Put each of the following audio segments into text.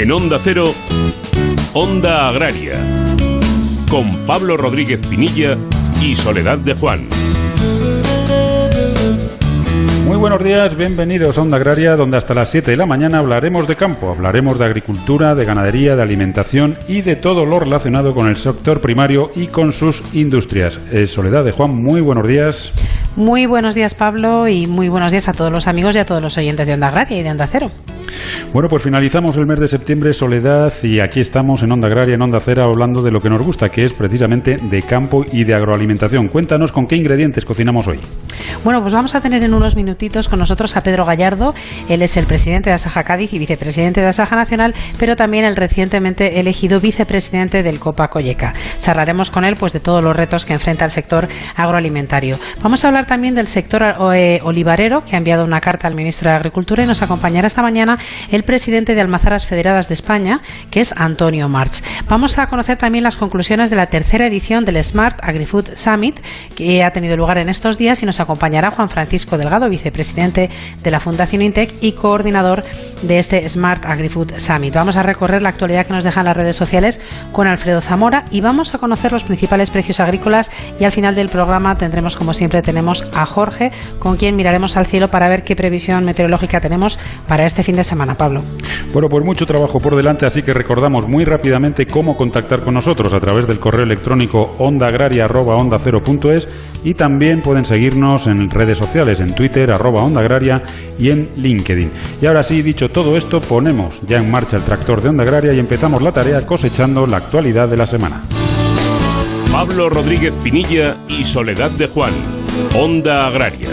En Onda Cero, Onda Agraria, con Pablo Rodríguez Pinilla y Soledad de Juan. Muy buenos días, bienvenidos a Onda Agraria, donde hasta las 7 de la mañana hablaremos de campo, hablaremos de agricultura, de ganadería, de alimentación y de todo lo relacionado con el sector primario y con sus industrias. Eh, Soledad de Juan, muy buenos días. Muy buenos días, Pablo, y muy buenos días a todos los amigos y a todos los oyentes de Onda Agraria y de Onda Cero. Bueno, pues finalizamos el mes de septiembre, Soledad, y aquí estamos en Onda Agraria, en Onda Cero, hablando de lo que nos gusta, que es precisamente de campo y de agroalimentación. Cuéntanos con qué ingredientes cocinamos hoy. Bueno, pues vamos a tener en unos minutitos con nosotros a Pedro Gallardo. Él es el presidente de Asaja Cádiz y vicepresidente de Asaja Nacional, pero también el recientemente elegido vicepresidente del Copa Colleca. Charlaremos con él pues de todos los retos que enfrenta el sector agroalimentario. Vamos a hablar también del sector eh, olivarero, que ha enviado una carta al ministro de Agricultura y nos acompañará esta mañana el presidente de Almazaras Federadas de España, que es Antonio March. Vamos a conocer también las conclusiones de la tercera edición del Smart AgriFood Summit, que ha tenido lugar en estos días y nos acompañará Juan Francisco Delgado, vicepresidente de la Fundación Intec y coordinador de este Smart AgriFood Summit. Vamos a recorrer la actualidad que nos dejan las redes sociales con Alfredo Zamora y vamos a conocer los principales precios agrícolas y al final del programa tendremos, como siempre, tenemos a Jorge, con quien miraremos al cielo para ver qué previsión meteorológica tenemos para este fin de semana. Pablo. Bueno, pues mucho trabajo por delante, así que recordamos muy rápidamente cómo contactar con nosotros a través del correo electrónico ondaagraria.onda0.es y también pueden seguirnos en redes sociales, en Twitter, arroba Onda Agraria y en LinkedIn. Y ahora sí, dicho todo esto, ponemos ya en marcha el tractor de Onda Agraria y empezamos la tarea cosechando la actualidad de la semana. Pablo Rodríguez Pinilla y Soledad de Juan, Onda Agraria.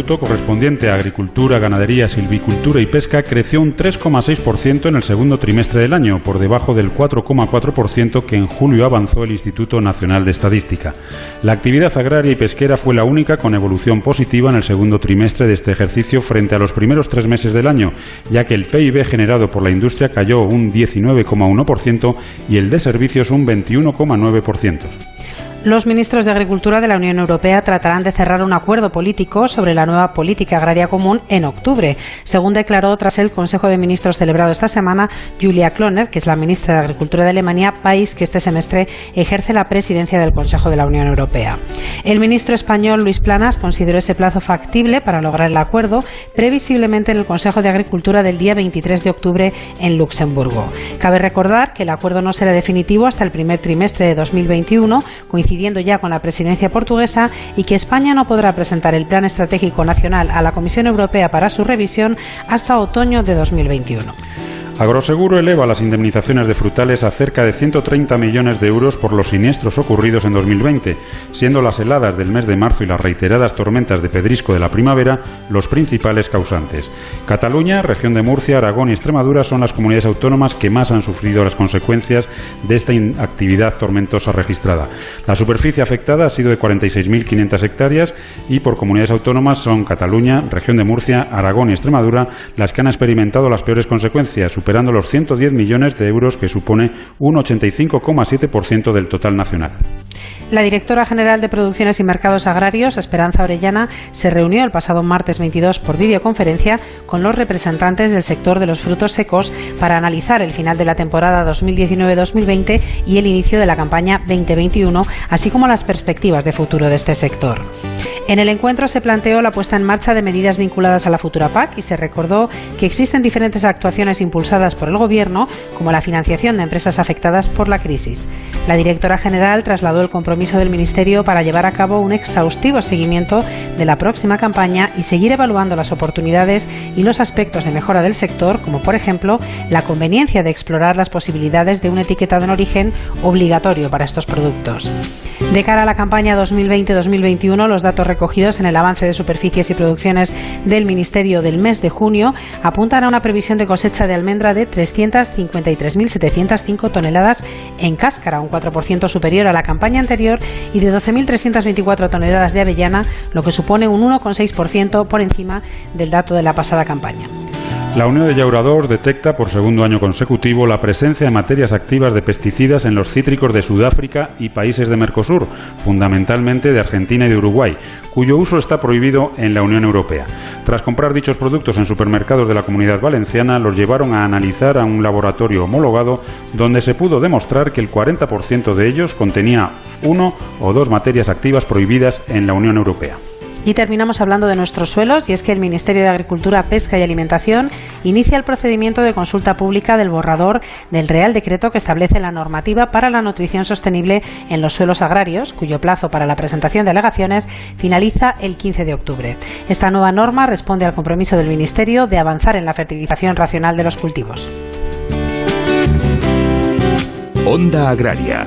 Bruto correspondiente a agricultura, ganadería, silvicultura y pesca creció un 3,6% en el segundo trimestre del año, por debajo del 4,4% que en julio avanzó el Instituto Nacional de Estadística. La actividad agraria y pesquera fue la única con evolución positiva en el segundo trimestre de este ejercicio frente a los primeros tres meses del año, ya que el PIB generado por la industria cayó un 19,1% y el de servicios un 21,9%. Los ministros de Agricultura de la Unión Europea tratarán de cerrar un acuerdo político sobre la nueva política agraria común en octubre, según declaró tras el Consejo de Ministros celebrado esta semana Julia Kloner, que es la ministra de Agricultura de Alemania, país que este semestre ejerce la presidencia del Consejo de la Unión Europea. El ministro español Luis Planas consideró ese plazo factible para lograr el acuerdo, previsiblemente en el Consejo de Agricultura del día 23 de octubre en Luxemburgo. Cabe recordar que el acuerdo no será definitivo hasta el primer trimestre de 2021, coincidiendo ya con la presidencia portuguesa y que España no podrá presentar el Plan Estratégico Nacional a la Comisión Europea para su revisión hasta otoño de 2021. Agroseguro eleva las indemnizaciones de frutales a cerca de 130 millones de euros por los siniestros ocurridos en 2020, siendo las heladas del mes de marzo y las reiteradas tormentas de pedrisco de la primavera los principales causantes. Cataluña, región de Murcia, Aragón y Extremadura son las comunidades autónomas que más han sufrido las consecuencias de esta actividad tormentosa registrada. La superficie afectada ha sido de 46.500 hectáreas y por comunidades autónomas son Cataluña, región de Murcia, Aragón y Extremadura las que han experimentado las peores consecuencias, superando los 110 millones de euros que supone un 85,7% del total nacional. La directora general de Producciones y Mercados Agrarios, Esperanza Orellana, se reunió el pasado martes 22 por videoconferencia con los representantes del sector de los frutos secos para analizar el final de la temporada 2019-2020 y el inicio de la campaña 2021, así como las perspectivas de futuro de este sector. En el encuentro se planteó la puesta en marcha de medidas vinculadas a la futura PAC y se recordó que existen diferentes actuaciones impulsadas por el Gobierno, como la financiación de empresas afectadas por la crisis. La directora general trasladó el compromiso del Ministerio para llevar a cabo un exhaustivo seguimiento de la próxima campaña y seguir evaluando las oportunidades y los aspectos de mejora del sector, como por ejemplo la conveniencia de explorar las posibilidades de un etiquetado en origen obligatorio para estos productos. De cara a la campaña 2020-2021, los datos recogidos en el avance de superficies y producciones del Ministerio del mes de junio apuntan a una previsión de cosecha de almendra de 353.705 toneladas en cáscara, un 4% superior a la campaña anterior, y de 12.324 toneladas de avellana, lo que supone un 1,6% por encima del dato de la pasada campaña. La Unión de Llauradors detecta por segundo año consecutivo la presencia de materias activas de pesticidas en los cítricos de Sudáfrica y países de Mercosur, fundamentalmente de Argentina y de Uruguay, cuyo uso está prohibido en la Unión Europea. Tras comprar dichos productos en supermercados de la Comunidad Valenciana, los llevaron a analizar a un laboratorio homologado donde se pudo demostrar que el 40% de ellos contenía uno o dos materias activas prohibidas en la Unión Europea. Y terminamos hablando de nuestros suelos y es que el Ministerio de Agricultura, Pesca y Alimentación inicia el procedimiento de consulta pública del borrador del Real Decreto que establece la normativa para la nutrición sostenible en los suelos agrarios, cuyo plazo para la presentación de alegaciones finaliza el 15 de octubre. Esta nueva norma responde al compromiso del Ministerio de avanzar en la fertilización racional de los cultivos. Onda Agraria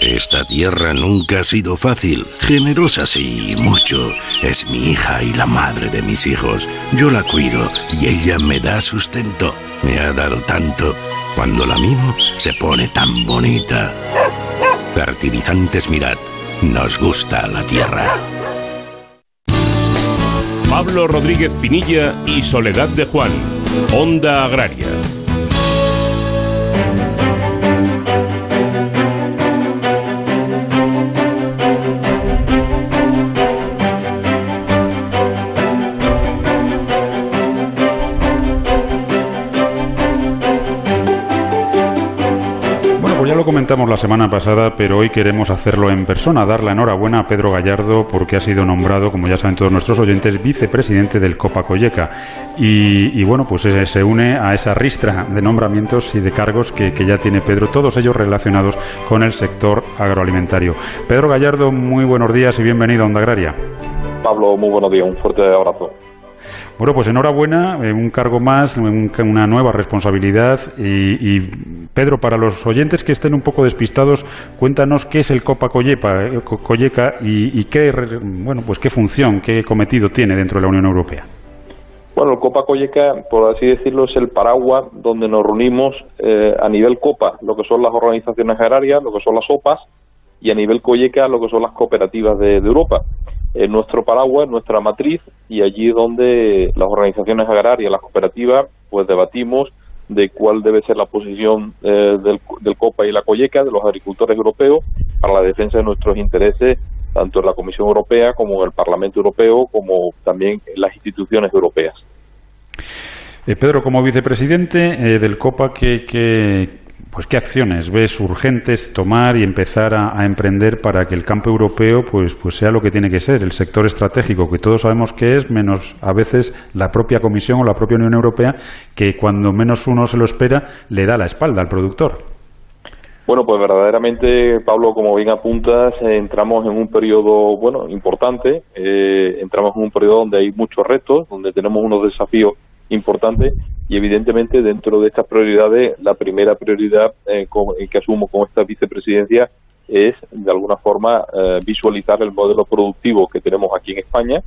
Esta tierra nunca ha sido fácil, generosa sí, mucho. Es mi hija y la madre de mis hijos. Yo la cuido y ella me da sustento. Me ha dado tanto. Cuando la mimo, se pone tan bonita. Fertilizantes Mirad. Nos gusta la tierra. Pablo Rodríguez Pinilla y Soledad de Juan. Onda Agraria. Comentamos la semana pasada, pero hoy queremos hacerlo en persona, dar la enhorabuena a Pedro Gallardo porque ha sido nombrado, como ya saben todos nuestros oyentes, vicepresidente del Copa Colleca. Y, bueno, pues se une a esa ristra de nombramientos y de cargos que, que ya tiene Pedro, todos ellos relacionados con el sector agroalimentario. Pedro Gallardo, muy buenos días y bienvenido a Onda Agraria. Pablo, muy buenos días, un fuerte abrazo. Bueno, pues enhorabuena, eh, un cargo más, una nueva responsabilidad. Y, Pedro, para los oyentes que estén un poco despistados, cuéntanos qué es el Copa eh, Colleca y, qué, bueno, pues qué función, qué cometido tiene dentro de la Unión Europea. Bueno, el Copa Colleca, por así decirlo, es el paraguas donde nos reunimos eh, a nivel Copa, lo que son las organizaciones agrarias, lo que son las OPAs, y a nivel Colleca, lo que son las cooperativas de Europa en nuestro paraguas, nuestra matriz, y allí donde las organizaciones agrarias, las cooperativas, pues debatimos de cuál debe ser la posición eh, del, del, COPA y la COYECA, de los agricultores europeos, para la defensa de nuestros intereses, tanto en la Comisión Europea como en el Parlamento Europeo, como también en las instituciones europeas. Eh, Pedro, como vicepresidente eh, del COPA, ¿qué, qué, pues qué acciones ves urgentes tomar y empezar a, emprender para que el campo europeo pues, pues sea lo que tiene que ser, el sector estratégico que todos sabemos que es, menos a veces la propia Comisión o la propia Unión Europea, que cuando menos uno se lo espera le da la espalda al productor. Bueno, pues verdaderamente, Pablo, como bien apuntas, entramos en un periodo, bueno, importante, eh, entramos en un periodo donde hay muchos retos, donde tenemos unos desafíos importante y evidentemente dentro de estas prioridades la primera prioridad eh, que asumo con esta vicepresidencia es de alguna forma eh, visualizar el modelo productivo que tenemos aquí en España.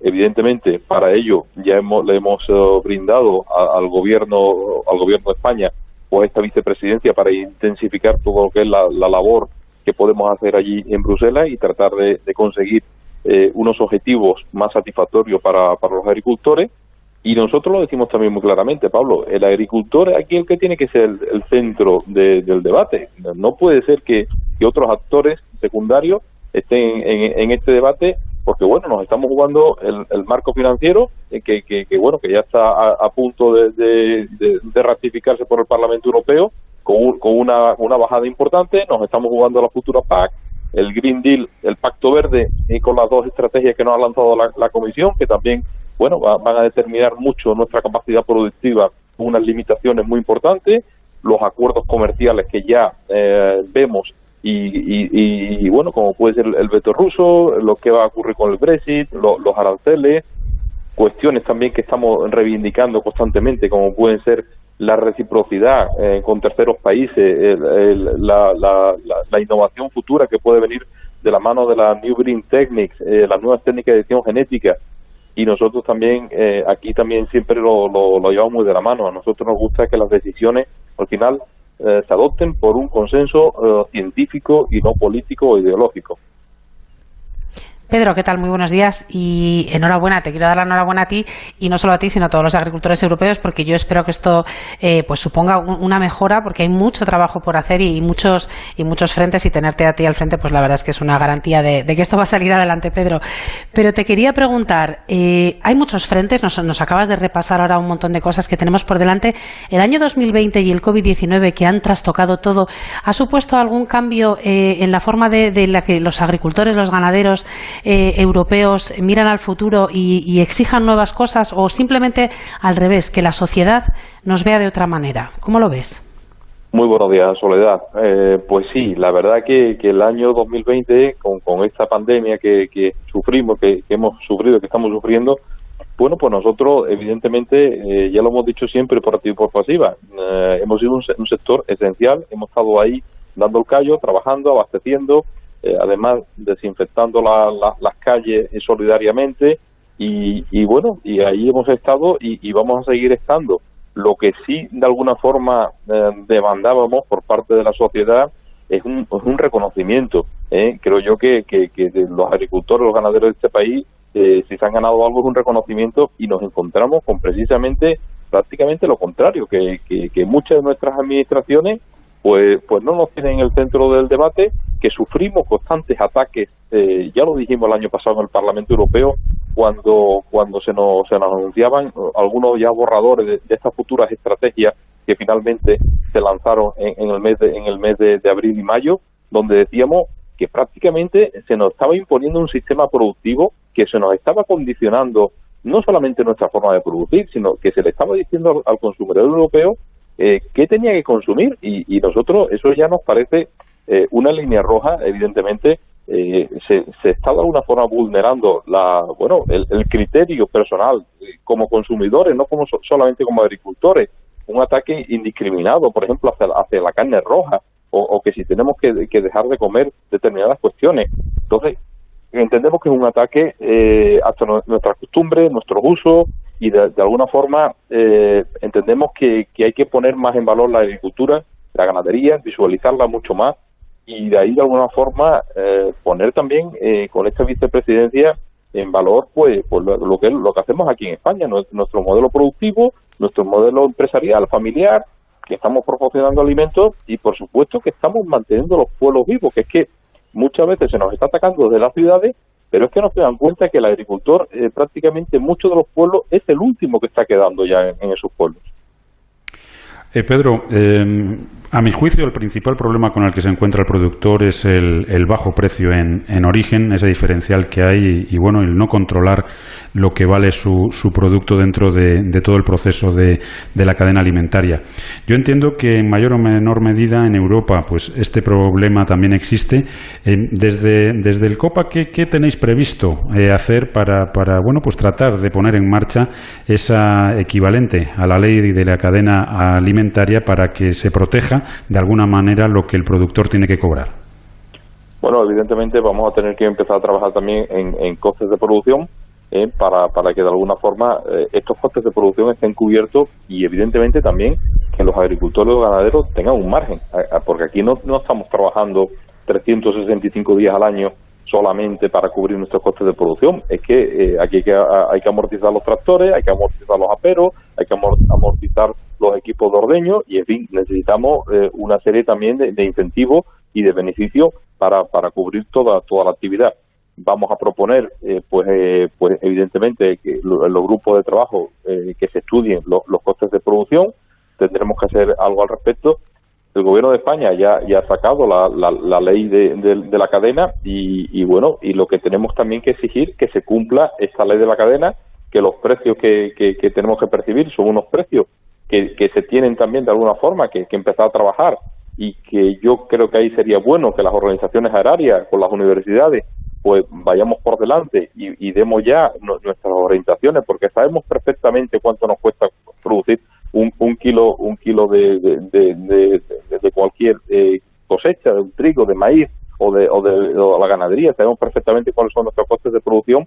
Evidentemente para ello ya hemos, le hemos eh, brindado al gobierno al gobierno de España pues esta vicepresidencia para intensificar todo lo que es la, labor que podemos hacer allí en Bruselas y tratar de, conseguir unos objetivos más satisfactorios para los agricultores y nosotros lo decimos también muy claramente, Pablo, el agricultor es aquí el que tiene que ser el, centro del debate. No puede ser que, otros actores secundarios estén en, este debate porque bueno nos estamos jugando el, marco financiero eh, que, que, bueno que ya está a, punto de, ratificarse por el Parlamento Europeo con, con una, una bajada importante nos estamos jugando la futura PAC el Green Deal el Pacto Verde y con las dos estrategias que nos ha lanzado la, la Comisión que también bueno, van a determinar mucho nuestra capacidad productiva, unas limitaciones muy importantes, los acuerdos comerciales que ya eh, vemos y, bueno, como puede ser el veto ruso, lo que va a ocurrir con el Brexit, los aranceles, cuestiones también que estamos reivindicando constantemente, como pueden ser la reciprocidad eh, con terceros países, la, la, innovación futura que puede venir de la mano de las New Green Techniques, eh, las nuevas técnicas de edición genética, y nosotros también eh, aquí también siempre lo, lo, llevamos muy de la mano. A nosotros nos gusta que las decisiones al final se adopten por un consenso científico y no político o ideológico. Pedro, ¿qué tal? Muy buenos días y enhorabuena. Te quiero dar la enhorabuena a ti y no solo a ti, sino a todos los agricultores europeos, porque yo espero que esto eh, pues suponga una mejora, porque hay mucho trabajo por hacer y, muchos y muchos frentes y tenerte a ti al frente, pues la verdad es que es una garantía de, que esto va a salir adelante, Pedro. Pero te quería preguntar, eh, hay muchos frentes, nos, acabas de repasar ahora un montón de cosas que tenemos por delante. El año 2020 y el COVID-19 que han trastocado todo, ¿ha supuesto algún cambio eh, en la forma de, de la que los agricultores, los ganaderos eh, europeos miran al futuro y, exijan nuevas cosas o simplemente al revés, que la sociedad nos vea de otra manera? ¿Cómo lo ves? Muy buenos días, Soledad. Eh, pues sí, la verdad que, que el año 2020, con, con esta pandemia que, sufrimos, que, hemos sufrido, que estamos sufriendo, bueno, pues nosotros, evidentemente, eh, ya lo hemos dicho siempre por activa y por pasiva, hemos sido un, sector esencial, hemos estado ahí dando el callo, trabajando, abasteciendo, eh, además desinfectando las calles solidariamente y, bueno, y ahí hemos estado y, vamos a seguir estando. Lo que sí de alguna forma eh, demandábamos por parte de la sociedad es un, reconocimiento. ¿eh? Creo yo que, que, los agricultores, los ganaderos de este país, si se han ganado algo es un reconocimiento y nos encontramos con precisamente prácticamente lo contrario, que, que muchas de nuestras administraciones pues, pues no nos tienen en el centro del debate, que sufrimos constantes ataques, eh, ya lo dijimos el año pasado en el Parlamento Europeo, cuando, cuando se, nos, se nos anunciaban algunos ya borradores de, estas futuras estrategias que finalmente se lanzaron en, el mes, de, en el mes de, abril y mayo, donde decíamos que prácticamente se nos estaba imponiendo un sistema productivo que se nos estaba condicionando no solamente nuestra forma de producir, sino que se le estaba diciendo al consumidor europeo eh, qué tenía que consumir y, nosotros eso ya nos parece eh, una línea roja, evidentemente eh, se, se, está de alguna forma vulnerando la, bueno, el, criterio personal eh, como consumidores, no como solamente como agricultores, un ataque indiscriminado, por ejemplo, hacia, la carne roja o, que si tenemos que, que, dejar de comer determinadas cuestiones. Entonces, entendemos que es un ataque eh, hasta nuestras costumbres, nuestros usos y de, alguna forma eh, entendemos que, hay que poner más en valor la agricultura, la ganadería, visualizarla mucho más y de ahí de alguna forma eh, poner también con esta vicepresidencia en valor pues, pues lo, que lo que hacemos aquí en España, nuestro modelo productivo, nuestro modelo empresarial, familiar, que estamos proporcionando alimentos y por supuesto que estamos manteniendo los pueblos vivos, que es que muchas veces se nos está atacando desde las ciudades, pero es que no se dan cuenta que el agricultor eh, prácticamente en muchos de los pueblos es el último que está quedando ya en, esos pueblos. Eh, Pedro, eh, a mi juicio, el principal problema con el que se encuentra el productor es el, bajo precio en, origen, ese diferencial que hay y, bueno, el no controlar lo que vale su, producto dentro de, todo el proceso de, la cadena alimentaria. Yo entiendo que en mayor o menor medida en Europa, pues este problema también existe. desde, desde el COPA, ¿qué, tenéis previsto eh, hacer para, para, bueno, pues tratar de poner en marcha esa equivalente a la ley de la cadena alimentaria para que se proteja de alguna manera lo que el productor tiene que cobrar? Bueno, evidentemente vamos a tener que empezar a trabajar también en, costes de producción eh, para, para que de alguna forma eh, estos costes de producción estén cubiertos y evidentemente también que los agricultores los ganaderos tengan un margen, porque aquí no, no estamos trabajando 365 días al año solamente para cubrir nuestros costes de producción. Es que eh, aquí hay que, hay que amortizar los tractores, hay que amortizar los aperos, hay que amortizar los equipos de ordeño y, en fin, necesitamos eh, una serie también de, incentivos y de beneficios para, para cubrir toda, toda la actividad. Vamos a proponer, eh, pues, pues evidentemente, que los grupos de trabajo que se estudien los costes de producción. Tendremos que hacer algo al respecto el gobierno de España ya, ha sacado la, la, ley de, de, la cadena y, y, bueno, y lo que tenemos también que exigir que se cumpla esta ley de la cadena que los precios que, que, tenemos que percibir son unos precios que, que se tienen también de alguna forma que, que empezar a trabajar y que yo creo que ahí sería bueno que las organizaciones agrarias con las universidades pues vayamos por delante y, demos ya nuestras orientaciones porque sabemos perfectamente cuánto nos cuesta producir un, kilo un kilo de, de, de, cualquier eh, cosecha de un trigo de maíz o de, o de la ganadería sabemos perfectamente cuáles son nuestros costes de producción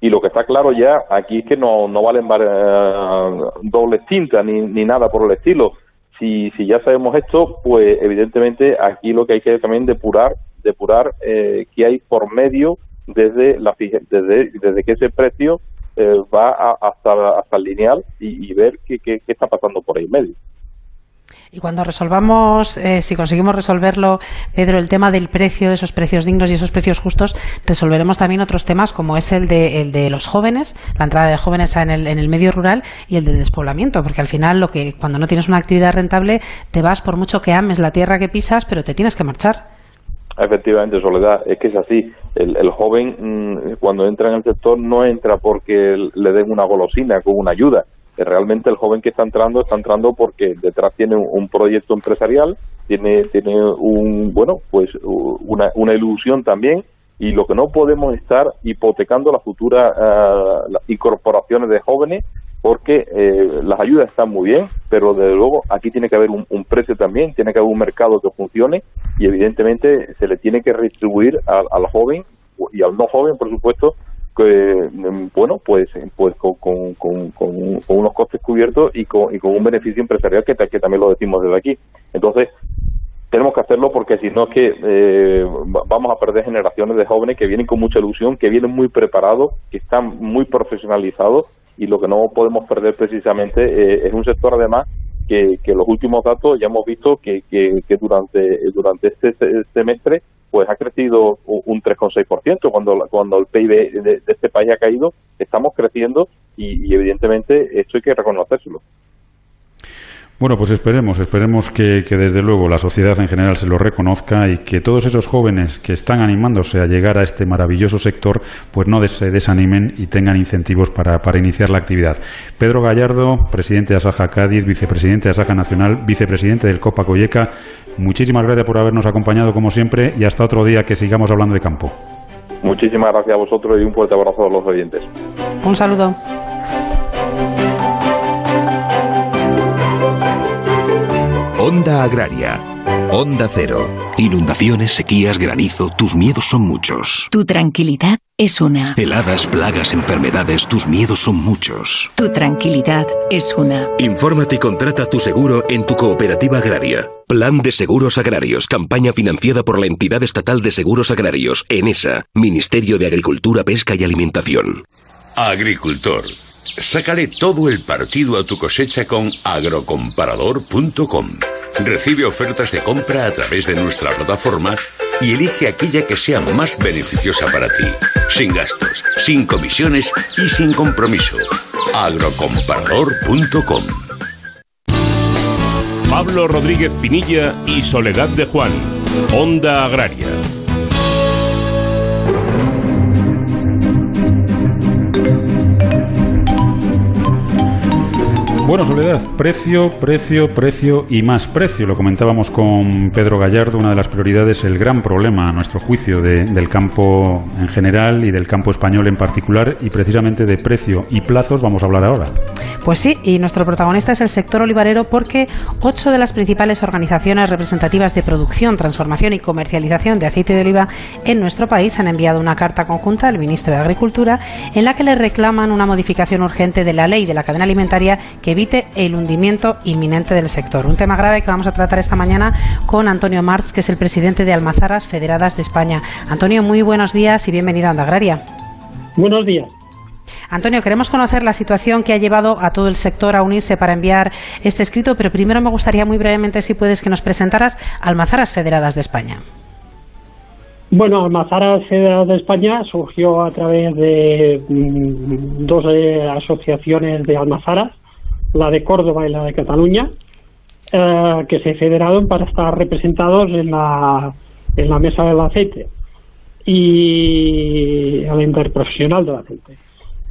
y lo que está claro ya aquí es que no, no valen eh, dobles tintas ni, ni nada por el estilo. Si, si ya sabemos esto, pues evidentemente aquí lo que hay que también depurar, depurar eh, qué hay por medio desde, la, desde, desde que ese precio eh, va hasta, hasta el lineal y, ver qué, qué, qué está pasando por ahí en medio. Y cuando resolvamos, eh, si conseguimos resolverlo, Pedro, el tema del precio, de esos precios dignos y esos precios justos, resolveremos también otros temas como es el de, el de los jóvenes, la entrada de jóvenes en el, en el medio rural y el del despoblamiento, porque al final lo que cuando no tienes una actividad rentable te vas por mucho que ames la tierra que pisas, pero te tienes que marchar. Efectivamente, Soledad, es que es así. El, el joven mm, cuando entra en el sector no entra porque le den una golosina con una ayuda, realmente el joven que está entrando está entrando porque detrás tiene un, proyecto empresarial, tiene tiene un bueno pues una, una ilusión también y lo que no podemos estar hipotecando las futuras uh, incorporaciones de jóvenes porque eh, las ayudas están muy bien, pero desde luego aquí tiene que haber un, precio también, tiene que haber un mercado que funcione y evidentemente se le tiene que redistribuir al joven y al no joven, por supuesto, que mm, bueno pues pues con, con, con, unos costes cubiertos y con, y con un beneficio empresarial que, que también lo decimos desde aquí. Entonces tenemos que hacerlo porque si no es que eh, vamos a perder generaciones de jóvenes que vienen con mucha ilusión, que vienen muy preparados, que están muy profesionalizados y lo que no podemos perder precisamente eh, es un sector además que, que los últimos datos ya hemos visto que, durante, durante este semestre pues ha crecido un 3,6%. Cuando, cuando el PIB de, este país ha caído, estamos creciendo y, y evidentemente esto hay que reconocérselo. Bueno, pues esperemos, esperemos que, desde luego la sociedad en general se lo reconozca y que todos esos jóvenes que están animándose a llegar a este maravilloso sector, pues no se desanimen y tengan incentivos para, para iniciar la actividad. Pedro Gallardo, presidente de Asaja Cádiz, vicepresidente de Asaja Nacional, vicepresidente del Copa Colleca, muchísimas gracias por habernos acompañado como siempre y hasta otro día que sigamos hablando de campo. Muchísimas gracias a vosotros y un fuerte abrazo a los oyentes. Un saludo. Onda Agraria. Onda Cero. Inundaciones, sequías, granizo, tus miedos son muchos. Tu tranquilidad es una. Heladas, plagas, enfermedades, tus miedos son muchos. Tu tranquilidad es una. Infórmate y contrata tu seguro en tu cooperativa agraria. Plan de Seguros Agrarios, campaña financiada por la Entidad Estatal de Seguros Agrarios, ENESA, Ministerio de Agricultura, Pesca y Alimentación. Agricultor. Sácale todo el partido a tu cosecha con agrocomparador.com. Recibe ofertas de compra a través de nuestra plataforma y elige aquella que sea más beneficiosa para ti, sin gastos, sin comisiones y sin compromiso. agrocomparador.com. Pablo Rodríguez Pinilla y Soledad de Juan, Onda Agraria. Bueno, Soledad, precio, precio, precio y más precio. Lo comentábamos con Pedro Gallardo, una de las prioridades, el gran problema, a nuestro juicio, del campo en general y del campo español en particular, y precisamente de precio y plazos vamos a hablar ahora. Pues sí, y nuestro protagonista es el sector olivarero porque ocho de las principales organizaciones representativas de producción, transformación y comercialización de aceite de oliva en nuestro país han enviado una carta conjunta al ministro de Agricultura en la que le reclaman una modificación urgente de la ley de la cadena alimentaria que evite el hundimiento inminente del sector. Un tema grave que vamos a tratar esta mañana con Antonio Marx, que es el presidente de Almazaras Federadas de España. Antonio, muy buenos días y bienvenido a Onda Agraria. Buenos días. Antonio, queremos conocer la situación que ha llevado a todo el sector a unirse para enviar este escrito, pero primero me gustaría muy brevemente, si puedes, que nos presentaras Almazaras Federadas de España. Bueno, Almazaras Federadas de España surgió a través de mm, dos eh, asociaciones de almazaras la de Córdoba y la de Cataluña, eh, que se federaron para estar representados en la, en la mesa del aceite y a la interprofesional del aceite.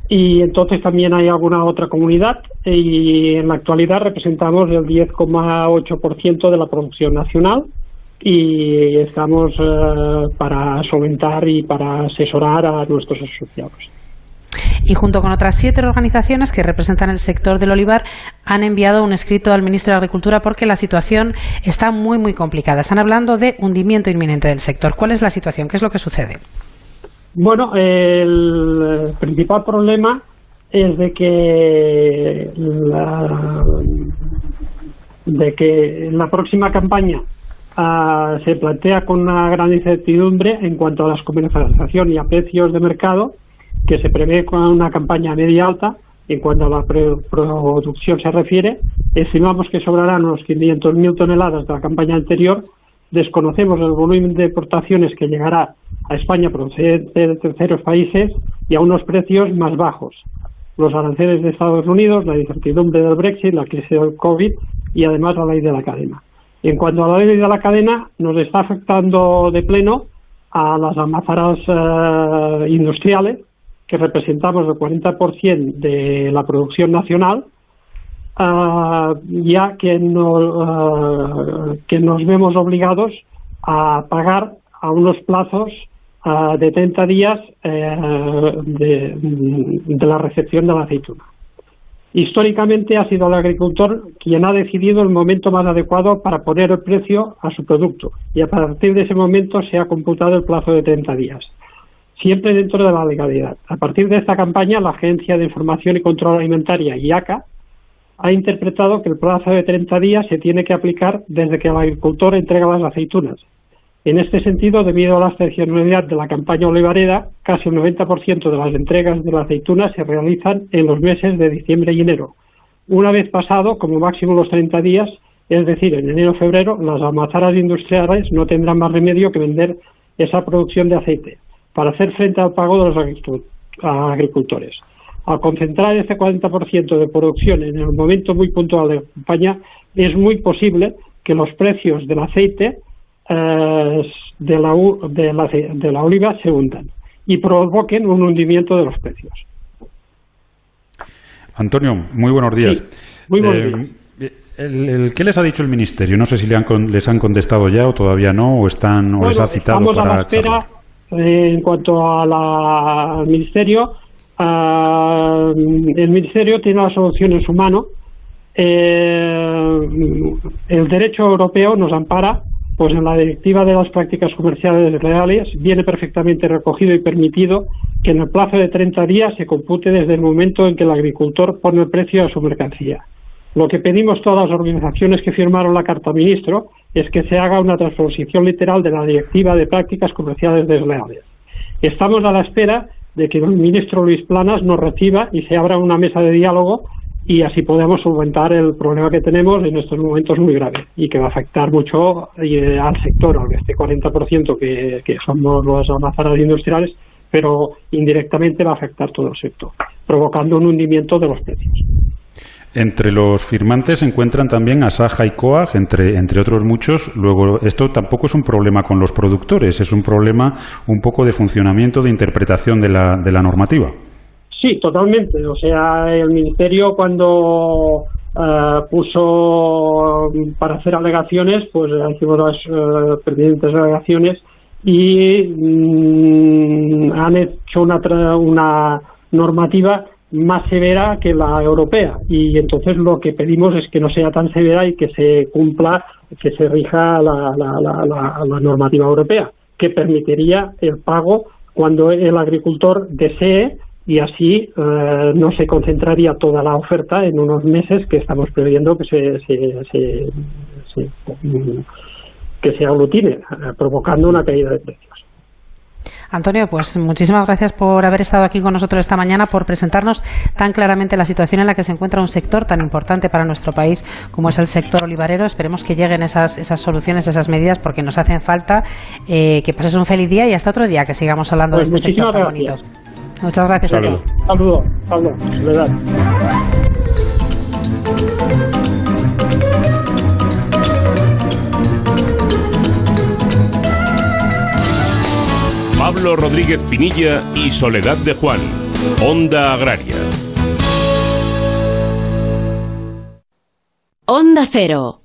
y entonces también hay alguna otra comunidad y en la actualidad representamos el 10,8% de la producción nacional y estamos eh, para solventar y para asesorar a nuestros asociados y junto con otras siete organizaciones que representan el sector del olivar han enviado un escrito al ministro de Agricultura porque la situación está muy muy complicada. Están hablando de hundimiento inminente del sector. ¿Cuál es la situación? ¿Qué es lo que sucede? Bueno, el principal problema es de que la, de que la próxima campaña uh, se plantea con una gran incertidumbre en cuanto a la comercialización y a precios de mercado que se prevé con una campaña media alta. En cuanto a la producción se refiere, estimamos que sobrarán unos 500.000 toneladas de la campaña anterior. Desconocemos el volumen de exportaciones que llegará a España procedente de terceros países y a unos precios más bajos. Los aranceles de Estados Unidos, la incertidumbre del Brexit, la crisis del COVID y además la ley de la cadena. En cuanto a la ley de la cadena, nos está afectando de pleno a las almazaras eh, industriales que representamos el 40% de la producción nacional, ah, ya ah, que nos vemos obligados a pagar a unos plazos ah, de 30 días eh, de, la recepción de la aceituna. Históricamente ha sido el agricultor quien ha decidido el momento más adecuado para poner el precio a su producto y a partir de ese momento se ha computado el plazo de 30 días siempre dentro de la legalidad. A partir de esta campaña, la Agencia de Información y Control Alimentaria, IACA, ha interpretado que el plazo de 30 días se tiene que aplicar desde que el agricultor entrega las aceitunas. En este sentido, debido a la excepcionalidad de la campaña olivareda, casi el 90% de las entregas de la aceituna se realizan en los meses de diciembre y enero. Una vez pasado, como máximo los 30 días, es decir, en enero-febrero, las almazaras industriales no tendrán más remedio que vender esa producción de aceite para hacer frente al pago de los agricultores. Al concentrar ese 40% de producción en el momento muy puntual de la campaña, es muy posible que los precios del aceite eh, de, la, de, la, oliva se hundan y provoquen un hundimiento de los precios. Antonio, muy buenos días. muy buenos eh, El, ¿Qué les ha dicho el Ministerio? No sé si le han, les han contestado ya o todavía no, o están o les ha citado para a en cuanto al Ministerio, el Ministerio tiene la solución en su mano. Eh, el derecho europeo nos ampara, pues en la directiva de las prácticas comerciales reales viene perfectamente recogido y permitido que en el plazo de 30 días se compute desde el momento en que el agricultor pone el precio a su mercancía. Lo que pedimos todas las organizaciones que firmaron la Carta Ministro es que se haga una transposición literal de la Directiva de Prácticas Comerciales Desleales. Estamos a la espera de que el ministro Luis Planas nos reciba y se abra una mesa de diálogo y así podemos solventar el problema que tenemos en estos momentos muy grave y que va a afectar mucho eh, al sector, al este 40% que, que somos los almazaras industriales, pero indirectamente va a afectar todo el sector, provocando un hundimiento de los precios. Entre los firmantes se encuentran también Asaja y Coag, entre, entre otros muchos. Luego, esto tampoco es un problema con los productores, es un problema un poco de funcionamiento, de interpretación de la, de la normativa. Sí, totalmente. O sea, el Ministerio cuando eh, puso para hacer alegaciones, pues hicimos las uh, pertinentes alegaciones y mm, han hecho una, una normativa más severa que la europea y entonces lo que pedimos es que no sea tan severa y que se cumpla, que se rija la, la, la, la normativa europea, que permitiría el pago cuando el agricultor desee y así eh, no se concentraría toda la oferta en unos meses que estamos previendo que se, se, se, se que se aglutine, eh, provocando una caída de precios. Antonio, pues muchísimas gracias por haber estado aquí con nosotros esta mañana, por presentarnos tan claramente la situación en la que se encuentra un sector tan importante para nuestro país como es el sector olivarero. Esperemos que lleguen esas, esas soluciones, esas medidas, porque nos hacen falta. Eh, que pases un feliz día y hasta otro día que sigamos hablando pues de este sector tan bonito. Muchas gracias. Saludos. Saludos. Saludos. Pablo Rodríguez Pinilla y Soledad de Juan, Onda Agraria. Onda Cero.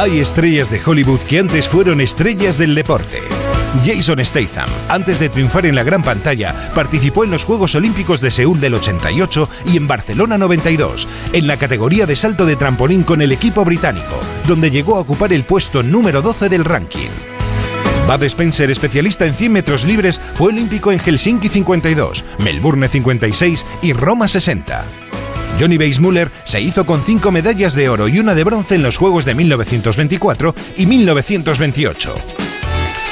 Hay estrellas de Hollywood que antes fueron estrellas del deporte. Jason Statham, antes de triunfar en la gran pantalla, participó en los Juegos Olímpicos de Seúl del 88 y en Barcelona 92, en la categoría de salto de trampolín con el equipo británico, donde llegó a ocupar el puesto número 12 del ranking. Bud Spencer, especialista en 100 metros libres, fue olímpico en Helsinki 52, Melbourne 56 y Roma 60. Johnny Weissmuller se hizo con cinco medallas de oro y una de bronce en los Juegos de 1924 y 1928.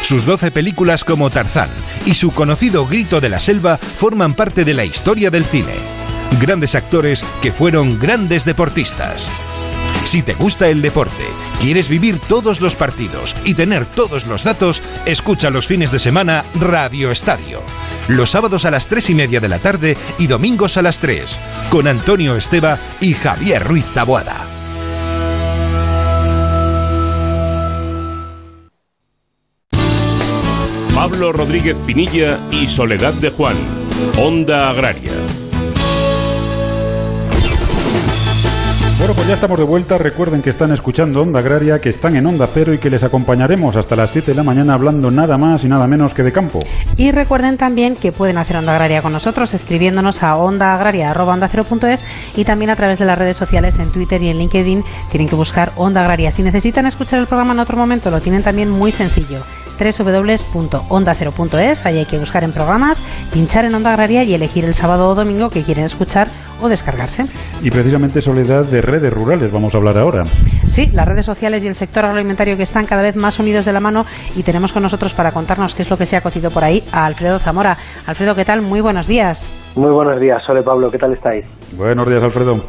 Sus 12 películas como Tarzán y su conocido Grito de la Selva forman parte de la historia del cine. Grandes actores que fueron grandes deportistas. Si te gusta el deporte, quieres vivir todos los partidos y tener todos los datos, escucha los fines de semana Radio Estadio. Los sábados a las 3 y media de la tarde y domingos a las 3, con Antonio Esteba y Javier Ruiz Taboada. Pablo Rodríguez Pinilla y Soledad de Juan, Onda Agraria. Bueno, pues ya estamos de vuelta. Recuerden que están escuchando Onda Agraria, que están en Onda Cero y que les acompañaremos hasta las 7 de la mañana hablando nada más y nada menos que de campo. Y recuerden también que pueden hacer Onda Agraria con nosotros escribiéndonos a ondaagraria.es y también a través de las redes sociales en Twitter y en LinkedIn. Tienen que buscar Onda Agraria. Si necesitan escuchar el programa en otro momento, lo tienen también muy sencillo www.ondacero.es. Ahí hay que buscar en programas, pinchar en Onda Agraria y elegir el sábado o domingo que quieren escuchar o descargarse. Y precisamente, Soledad, de redes rurales vamos a hablar ahora. Sí, las redes sociales y el sector agroalimentario que están cada vez más unidos de la mano y tenemos con nosotros para contarnos qué es lo que se ha cocido por ahí a Alfredo Zamora. Alfredo, ¿qué tal? Muy buenos días. Muy buenos días, Sole Pablo, ¿qué tal estáis? Buenos días, Alfredo.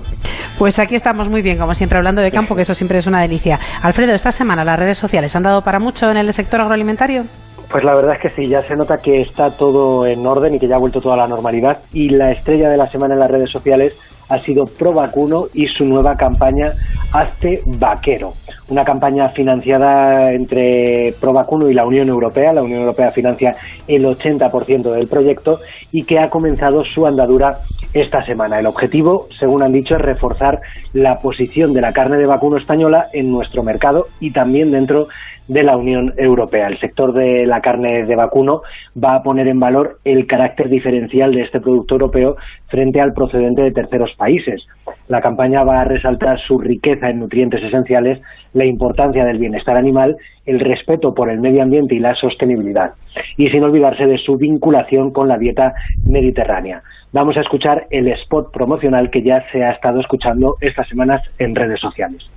Pues aquí estamos muy bien, como siempre, hablando de campo, que eso siempre es una delicia. Alfredo, esta semana las redes sociales han dado para mucho en el sector agroalimentario. Pues la verdad es que sí, ya se nota que está todo en orden y que ya ha vuelto toda la normalidad. Y la estrella de la semana en las redes sociales ha sido Pro Vacuno y su nueva campaña Hazte Vaquero. Una campaña financiada entre Pro Vacuno y la Unión Europea. La Unión Europea financia el 80% del proyecto y que ha comenzado su andadura esta semana. El objetivo, según han dicho, es reforzar la posición de la carne de vacuno española en nuestro mercado y también dentro de la Unión Europea. El sector de la carne de vacuno va a poner en valor el carácter diferencial de este producto europeo frente al procedente de terceros países. La campaña va a resaltar su riqueza en nutrientes esenciales, la importancia del bienestar animal, el respeto por el medio ambiente y la sostenibilidad, y sin olvidarse de su vinculación con la dieta mediterránea. Vamos a escuchar el spot promocional que ya se ha estado escuchando estas semanas en redes sociales.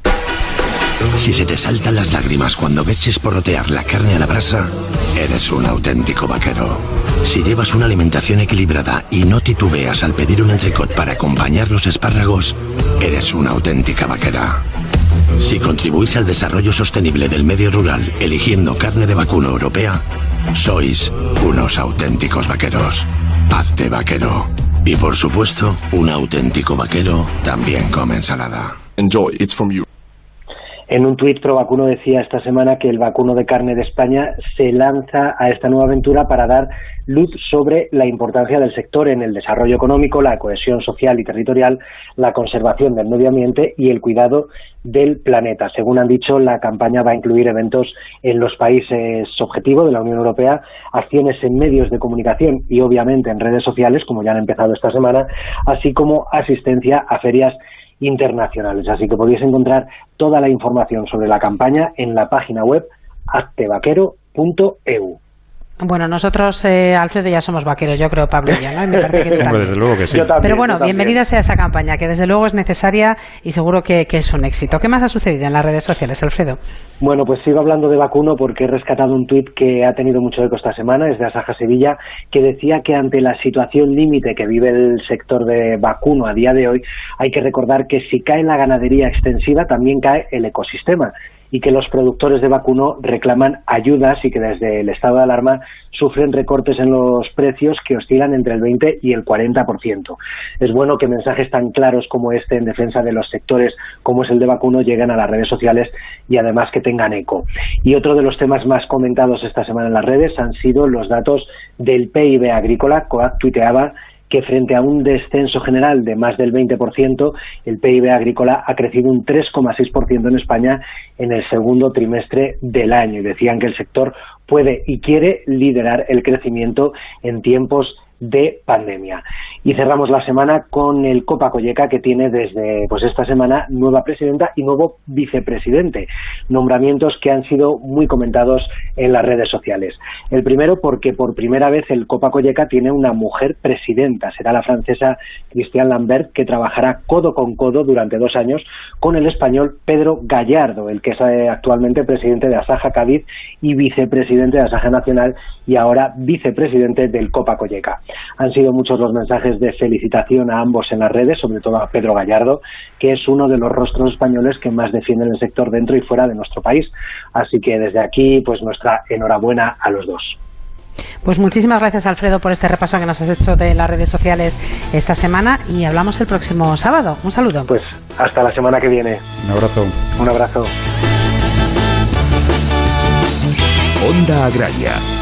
Si se te saltan las lágrimas cuando ves chisporrotear la carne a la brasa, eres un auténtico vaquero. Si llevas una alimentación equilibrada y no titubeas al pedir un entrecot para acompañar los espárragos, eres una auténtica vaquera. Si contribuís al desarrollo sostenible del medio rural eligiendo carne de vacuno europea, sois unos auténticos vaqueros. Hazte vaquero. Y por supuesto, un auténtico vaquero también come ensalada. Enjoy, it's from you. En un tuit, Provacuno decía esta semana que el vacuno de carne de España se lanza a esta nueva aventura para dar luz sobre la importancia del sector en el desarrollo económico, la cohesión social y territorial, la conservación del medio ambiente y el cuidado del planeta. Según han dicho, la campaña va a incluir eventos en los países objetivo de la Unión Europea, acciones en medios de comunicación y obviamente en redes sociales, como ya han empezado esta semana, así como asistencia a ferias internacionales. Así que podéis encontrar toda la información sobre la campaña en la página web actevaquero.eu. Bueno, nosotros, eh, Alfredo, ya somos vaqueros, yo creo, Pablo y yo, ¿no? Y me parece que tú también. desde luego que sí. Yo también, Pero bueno, bienvenida sea esa campaña, que desde luego es necesaria y seguro que, que es un éxito. ¿Qué más ha sucedido en las redes sociales, Alfredo? Bueno, pues sigo hablando de vacuno porque he rescatado un tuit que ha tenido mucho eco esta semana, es de Asaja Sevilla, que decía que ante la situación límite que vive el sector de vacuno a día de hoy, hay que recordar que si cae la ganadería extensiva, también cae el ecosistema y que los productores de vacuno reclaman ayudas y que desde el estado de alarma sufren recortes en los precios que oscilan entre el 20 y el 40%. Es bueno que mensajes tan claros como este en defensa de los sectores como es el de vacuno lleguen a las redes sociales y además que tengan eco. Y otro de los temas más comentados esta semana en las redes han sido los datos del PIB agrícola. COAC tuiteaba que frente a un descenso general de más del 20%, el PIB agrícola ha crecido un 3,6% en España en el segundo trimestre del año. Y decían que el sector puede y quiere liderar el crecimiento en tiempos de pandemia. Y cerramos la semana con el Copa Colleca que tiene desde pues esta semana nueva presidenta y nuevo vicepresidente, nombramientos que han sido muy comentados en las redes sociales. El primero porque por primera vez el Copa Colleca tiene una mujer presidenta, será la francesa Christiane Lambert que trabajará codo con codo durante dos años con el español Pedro Gallardo, el que es eh, actualmente presidente de Asaja Cádiz y vicepresidente de Asaja Nacional y ahora vicepresidente del Copa Colleca. Han sido muchos los mensajes de felicitación a ambos en las redes, sobre todo a Pedro Gallardo, que es uno de los rostros españoles que más defienden el sector dentro y fuera de nuestro país. Así que desde aquí, pues nuestra enhorabuena a los dos. Pues muchísimas gracias, Alfredo, por este repaso que nos has hecho de las redes sociales esta semana y hablamos el próximo sábado. Un saludo. Pues hasta la semana que viene. Un abrazo. Un abrazo. Onda Agraria.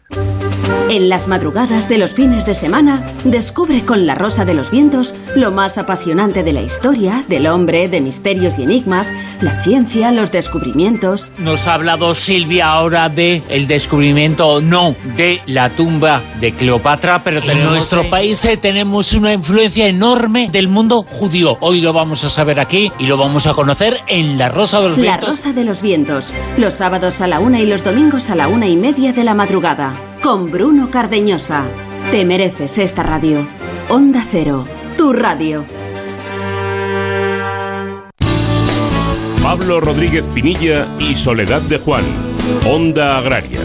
En las madrugadas de los fines de semana, descubre con La Rosa de los Vientos lo más apasionante de la historia, del hombre, de misterios y enigmas, la ciencia, los descubrimientos. Nos ha hablado Silvia ahora de el descubrimiento, no, de la tumba de Cleopatra, pero en nuestro país eh, tenemos una influencia enorme del mundo judío. Hoy lo vamos a saber aquí y lo vamos a conocer en La Rosa de los La Vientos. Rosa de los Vientos, los sábados a la una y los domingos a la una y media de la madrugada, con Bruno Cardeñosa. Te mereces esta radio. Onda Cero, tu radio. Pablo Rodríguez Pinilla y Soledad de Juan. Onda Agraria.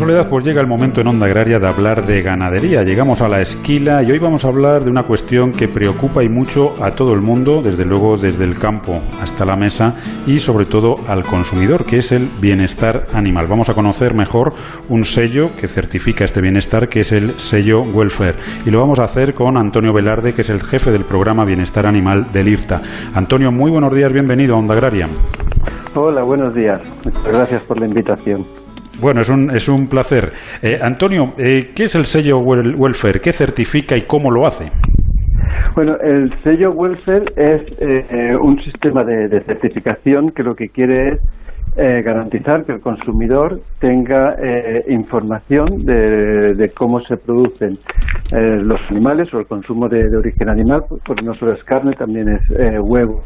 Soledad, pues llega el momento en Onda Agraria de hablar de ganadería. Llegamos a la esquila y hoy vamos a hablar de una cuestión que preocupa y mucho a todo el mundo, desde luego desde el campo hasta la mesa y sobre todo al consumidor, que es el bienestar animal. Vamos a conocer mejor un sello que certifica este bienestar, que es el sello Welfare. Y lo vamos a hacer con Antonio Velarde, que es el jefe del programa Bienestar Animal del IRTA. Antonio, muy buenos días, bienvenido a Onda Agraria. Hola, buenos días. Gracias por la invitación. Bueno, es un, es un placer. Eh, Antonio, eh, ¿qué es el sello wel- Welfare? ¿Qué certifica y cómo lo hace? Bueno, el sello welfare es eh, un sistema de, certificación que lo que quiere es eh, garantizar que el consumidor tenga eh, información de, cómo se producen los animales o el consumo de, origen animal, porque no solo es carne, también es huevo,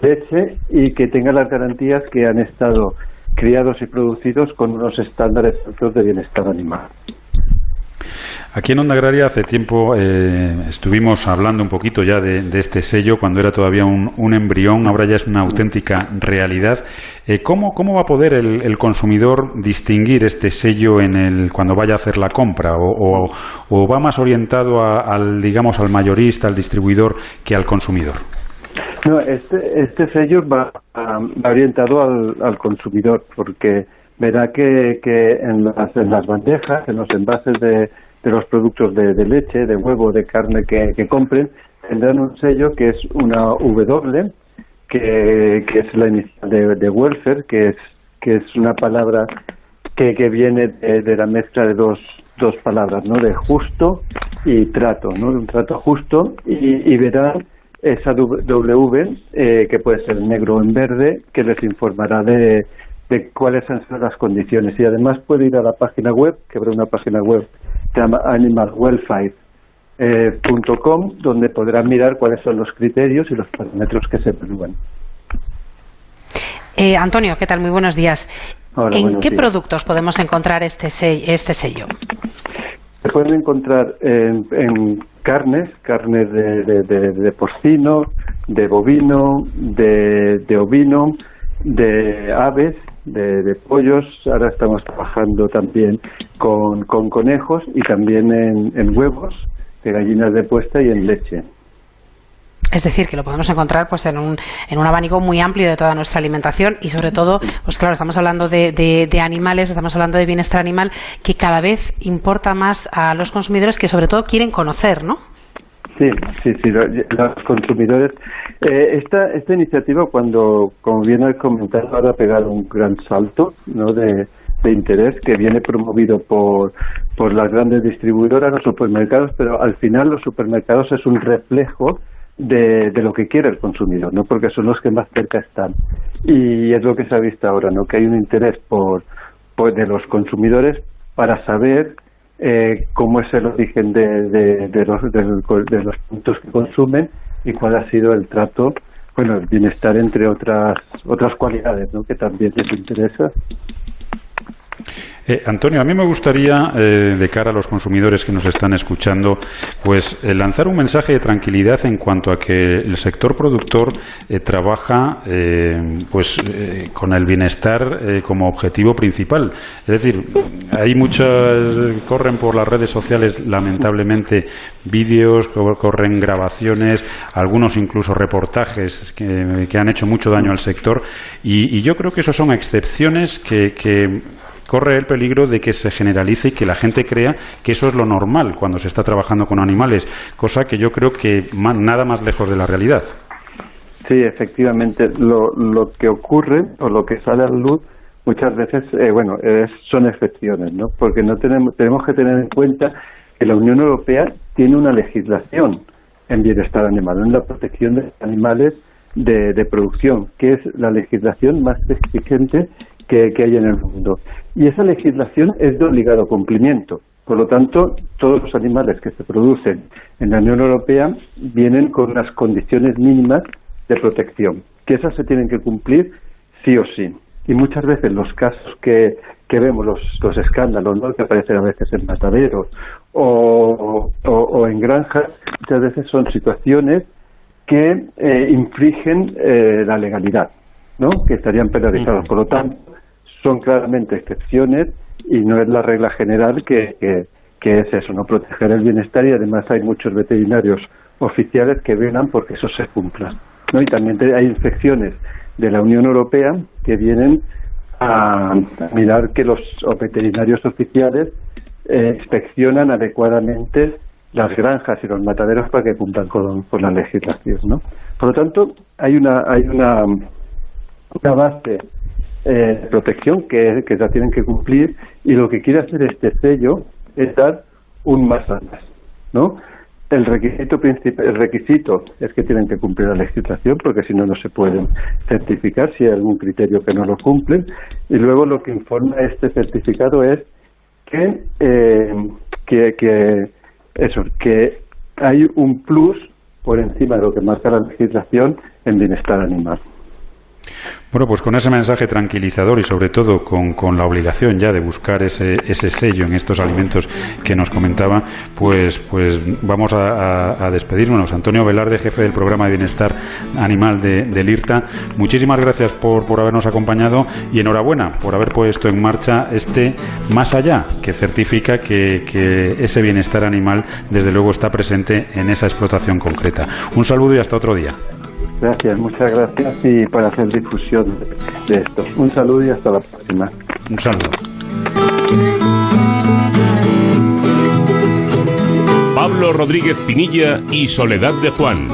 leche, y que tenga las garantías que han estado criados y producidos con unos estándares de bienestar animal. Aquí en Onda Agraria hace tiempo eh, estuvimos hablando un poquito ya de, este sello cuando era todavía un, embrión, ahora ya es una auténtica realidad. Eh, ¿cómo, va a poder el, consumidor distinguir este sello en el, cuando vaya a hacer la compra? ¿O, va más orientado al, digamos, al mayorista, al distribuidor, que al consumidor? No, este, este sello va, orientado al, consumidor porque verá que, en, las, en las bandejas, en los envases de de los productos de, leche, de huevo, de carne que, compren, tendrán un sello que es una W, que, es la inicial de, welfare, que es, que es una palabra que, viene de, la mezcla de dos, dos palabras, ¿no? De justo y trato, ¿no? Un trato justo y, verán esa W, eh, que puede ser negro o en verde, que les informará de, de cuáles han sido las condiciones. Y además puede ir a la página web, que habrá una página web se llama animalwelfare.com, eh, donde podrán mirar cuáles son los criterios y los parámetros que se evalúan. Eh, Antonio, ¿qué tal? Muy buenos días. ¿En qué productos podemos encontrar este, este sello? Se pueden encontrar en, carnes, carnes de, porcino, de bovino, de ovino, de aves de, pollos, ahora estamos trabajando también con, con conejos y también en, huevos de gallinas de puesta y en leche. Es decir, que lo podemos encontrar pues en un, en un abanico muy amplio de toda nuestra alimentación y sobre todo, pues claro, estamos hablando de, de, animales, estamos hablando de bienestar animal que cada vez importa más a los consumidores que sobre todo quieren conocer, ¿no? Sí, sí, sí, los consumidores. Eh, esta, esta iniciativa, cuando, como bien has comentado, ahora ha pegado un gran salto ¿no? de, de interés que viene promovido por, por las grandes distribuidoras, los supermercados, pero al final los supermercados es un reflejo de, de, lo que quiere el consumidor, ¿no? Porque son los que más cerca están. Y es lo que se ha visto ahora, ¿no? Que hay un interés por, de los consumidores para saber eh, cómo es el origen de, de, los, de, los productos que consumen y cuál ha sido el trato, bueno, el bienestar entre otras otras cualidades, ¿no? Que también les interesa. Eh, Antonio, a mí me gustaría, eh, de cara a los consumidores que nos están escuchando, pues eh, lanzar un mensaje de tranquilidad en cuanto a que el sector productor trabaja pues con el bienestar como objetivo principal. Es decir, hay muchas, corren por las redes sociales lamentablemente vídeos, corren grabaciones, algunos incluso reportajes que, han hecho mucho daño al sector y, yo creo que eso son excepciones que corre el peligro de que se generalice y que la gente crea que eso es lo normal cuando se está trabajando con animales, cosa que yo creo que nada más lejos de la realidad. Sí, efectivamente, lo, lo que ocurre o lo que sale a la luz muchas veces, eh, bueno, son excepciones, ¿no? Porque no tenemos, tenemos que tener en cuenta que la Unión Europea tiene una legislación en bienestar animal, en la protección de animales de producción, que es la legislación más exigente que, hay en el mundo. Y esa legislación es de obligado cumplimiento. Por lo tanto, todos los animales que se producen en la Unión Europea vienen con unas condiciones mínimas de protección, que esas se tienen que cumplir sí o sí. Y muchas veces los casos que, que vemos, los, los escándalos ¿no? que aparecen a veces en mataderos o, o, en granjas, muchas veces son situaciones que eh, infringen eh, la legalidad, ¿no? que estarían penalizados. Por lo tanto, son claramente excepciones y no es la regla general que, que, es eso, no proteger el bienestar y además hay muchos veterinarios oficiales que velan porque eso se cumpla. ¿no? Y también hay inspecciones de la Unión Europea que vienen a, mirar que los veterinarios oficiales eh, inspeccionan adecuadamente las granjas y los mataderos para que cumplan con, con la legislación. ¿no? Por lo tanto, hay una, hay una, una base eh, protección que, que ya tienen que cumplir y lo que quiere hacer este sello es dar un más atrás, ¿no? el requisito el requisito es que tienen que cumplir la legislación porque si no no se pueden certificar si hay algún criterio que no lo cumplen y luego lo que informa este certificado es que eh, que, que eso que hay un plus por encima de lo que marca la legislación en bienestar animal. Bueno, pues con ese mensaje tranquilizador y sobre todo con, la obligación ya de buscar ese, ese, sello en estos alimentos que nos comentaba, pues, pues vamos a, despedirnos. Antonio Velarde, jefe del programa de bienestar animal de, del IRTA, muchísimas gracias por, por habernos acompañado y enhorabuena por haber puesto en marcha este Más Allá, que certifica que, que ese bienestar animal desde luego está presente en esa explotación concreta. Un saludo y hasta otro día. Gracias, muchas gracias y para hacer difusión de esto. Un saludo y hasta la próxima. Un saludo. Pablo Rodríguez Pinilla y Soledad de Juan,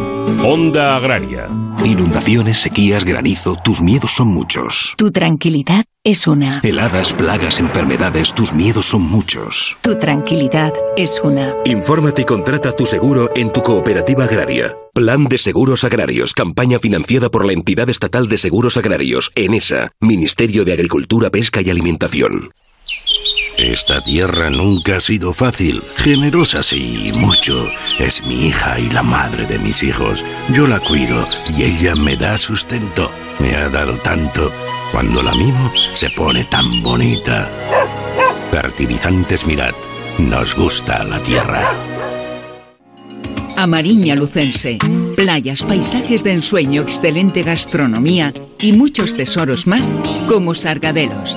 Onda Agraria. Inundaciones, sequías, granizo, tus miedos son muchos. Tu tranquilidad es una. Heladas, plagas, enfermedades, tus miedos son muchos. Tu tranquilidad es una. Infórmate y contrata tu seguro en tu cooperativa agraria. Plan de Seguros Agrarios, campaña financiada por la Entidad Estatal de Seguros Agrarios, ENESA, Ministerio de Agricultura, Pesca y Alimentación. Esta tierra nunca ha sido fácil, generosa sí, mucho. Es mi hija y la madre de mis hijos. Yo la cuido y ella me da sustento. Me ha dado tanto. Cuando la mimo, se pone tan bonita. Fertilizantes Mirad, nos gusta la tierra. Amariña Lucense. Playas, paisajes de ensueño, excelente gastronomía y muchos tesoros más como Sargadelos.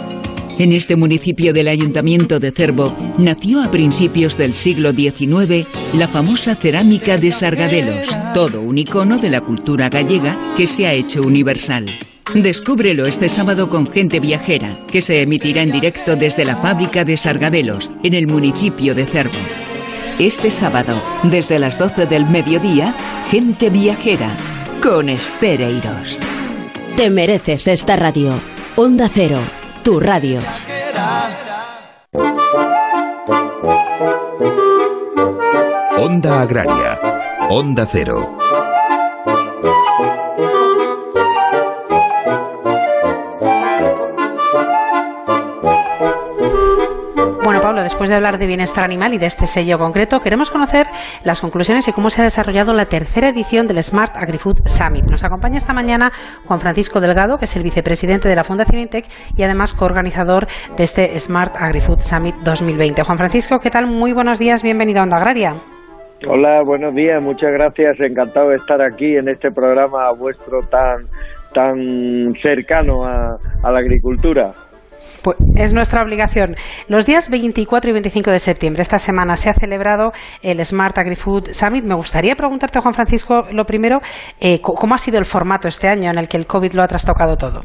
En este municipio del Ayuntamiento de Cervo nació a principios del siglo XIX la famosa cerámica de Sargadelos, todo un icono de la cultura gallega que se ha hecho universal. Descúbrelo este sábado con Gente Viajera, que se emitirá en directo desde la fábrica de Sargadelos, en el municipio de Cervo. Este sábado, desde las 12 del mediodía, Gente Viajera, con Estereiros. Te mereces esta radio. Onda Cero tu radio. Onda Agraria. Onda Cero. Después de hablar de bienestar animal y de este sello concreto, queremos conocer las conclusiones y cómo se ha desarrollado la tercera edición del Smart AgriFood Summit. Nos acompaña esta mañana Juan Francisco Delgado, que es el vicepresidente de la Fundación INTEC y además coorganizador de este Smart AgriFood Summit 2020. Juan Francisco, ¿qué tal? Muy buenos días, bienvenido a Onda Agraria. Hola, buenos días, muchas gracias. Encantado de estar aquí en este programa vuestro tan tan cercano a la agricultura. Pues es nuestra obligación. Los días 24 y 25 de septiembre, esta semana, se ha celebrado el Smart Agri-Food Summit. Me gustaría preguntarte, Juan Francisco, lo primero, eh, ¿cómo ha sido el formato este año en el que el COVID lo ha trastocado todo?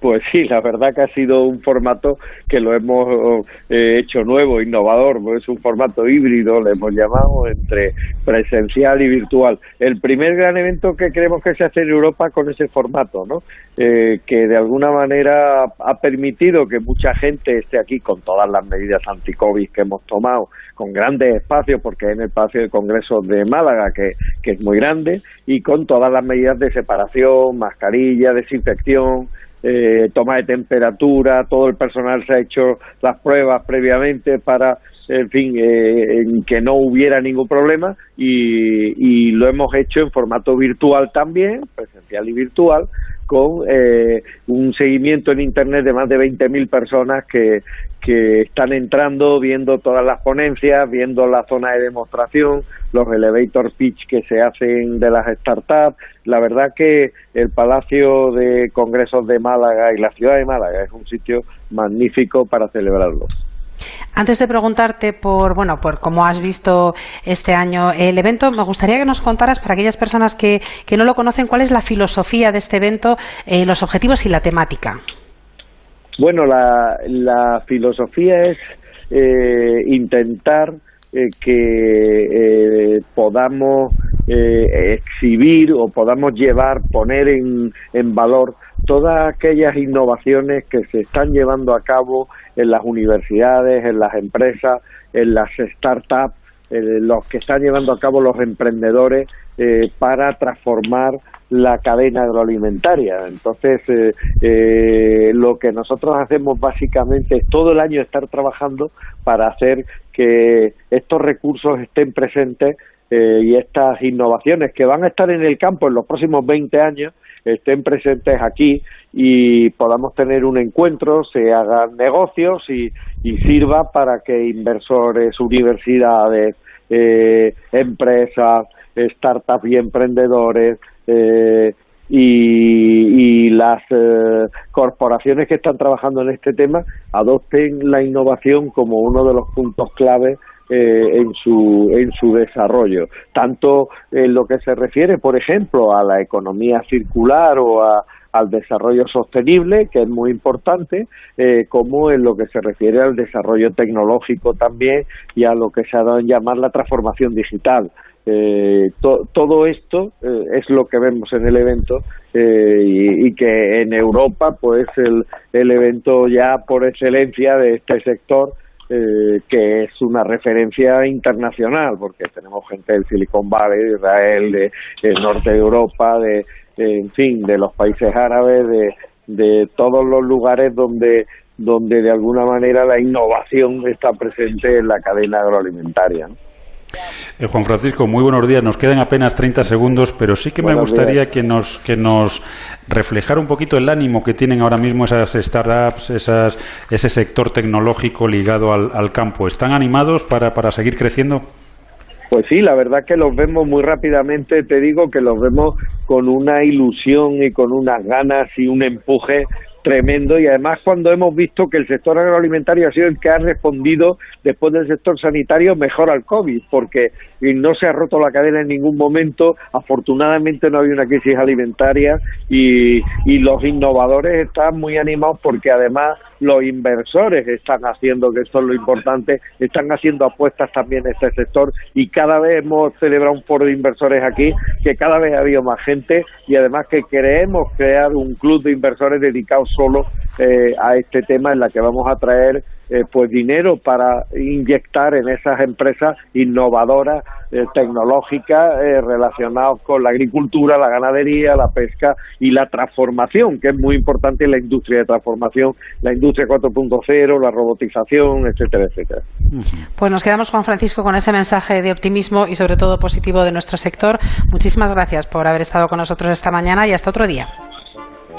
Pues sí, la verdad que ha sido un formato que lo hemos eh, hecho nuevo, innovador, pues es un formato híbrido, le hemos llamado, entre presencial y virtual. El primer gran evento que creemos que se hace en Europa con ese formato, ¿no? Eh, que de alguna manera ha permitido que mucha gente esté aquí con todas las medidas anti-COVID que hemos tomado, con grandes espacios, porque en el espacio de congresos de Málaga, que, que es muy grande, y con todas las medidas de separación, mascarilla, desinfección, eh, toma de temperatura, todo el personal se ha hecho las pruebas previamente para, en fin, eh, que no hubiera ningún problema y, y, lo hemos hecho en formato virtual también, presencial y virtual, con eh, un seguimiento en Internet de más de 20.000 personas que, que están entrando, viendo todas las ponencias, viendo la zona de demostración, los elevator pitch que se hacen de las startups. La verdad que el Palacio de Congresos de Málaga y la ciudad de Málaga es un sitio magnífico para celebrarlo. Antes de preguntarte por, bueno, por cómo has visto este año el evento, me gustaría que nos contaras, para aquellas personas que, que no lo conocen, cuál es la filosofía de este evento, eh, los objetivos y la temática. Bueno, la, la filosofía es eh, intentar eh, que podamos exhibir o podamos llevar, poner en, en valor todas aquellas innovaciones que se están llevando a cabo en las universidades, en las empresas, en las startups, los que están llevando a cabo los emprendedores para transformar la cadena agroalimentaria. Entonces, eh, eh, lo que nosotros hacemos básicamente es todo el año estar trabajando para hacer que estos recursos estén presentes eh, y estas innovaciones que van a estar en el campo en los próximos 20 años estén presentes aquí y podamos tener un encuentro, se hagan negocios y, y sirva para que inversores, universidades, empresas, startups y emprendedores eh, y, las eh, corporaciones que están trabajando en este tema adopten la innovación como uno de los puntos clave eh, en su en su desarrollo tanto en lo que se refiere por ejemplo a la economía circular o al desarrollo sostenible, que es muy importante, como en lo que se refiere al desarrollo tecnológico también y a lo que se ha dado en llamar la transformación digital. Eh, todo esto eh, es lo que vemos en el evento eh, y, que en Europa pues el, el evento ya por excelencia de este sector que es una referencia internacional porque tenemos gente del Silicon Valley, de Israel, de, del norte de Europa, de, en fin, de los países árabes, de, de todos los lugares donde donde de alguna manera la innovación está presente en la cadena agroalimentaria. Eh, Juan Francisco, muy buenos días. Nos quedan apenas 30 segundos, pero sí que me gustaría que nos, que nos reflejara un poquito el ánimo que tienen ahora mismo esas startups, esas, ese sector tecnológico ligado al, al campo. ¿Están animados para, para seguir creciendo? Pues sí, la verdad que los vemos muy rápidamente, te digo que los vemos con una ilusión y con unas ganas y un empuje tremendo. Y además cuando hemos visto que el sector agroalimentario ha sido el que ha respondido después del sector sanitario mejor al COVID, porque no se ha roto la cadena en ningún momento, afortunadamente no había una crisis alimentaria y, los innovadores están muy animados porque además los inversores están haciendo, que esto es lo importante, están haciendo apuestas también en este sector. Y cada vez hemos celebrado un foro de inversores aquí, que cada vez ha habido más gente. Y además que queremos crear un club de inversores dedicados solo eh, a este tema en la que vamos a traer eh, pues dinero para inyectar en esas empresas innovadoras eh, tecnológicas eh, relacionadas con la agricultura, la ganadería, la pesca y la transformación, que es muy importante en la industria de transformación, la industria 4.0, la robotización, etcétera, etcétera. Pues nos quedamos, Juan Francisco, con ese mensaje de optimismo y sobre todo positivo de nuestro sector. Muchísimas gracias por haber estado con nosotros esta mañana y hasta otro día.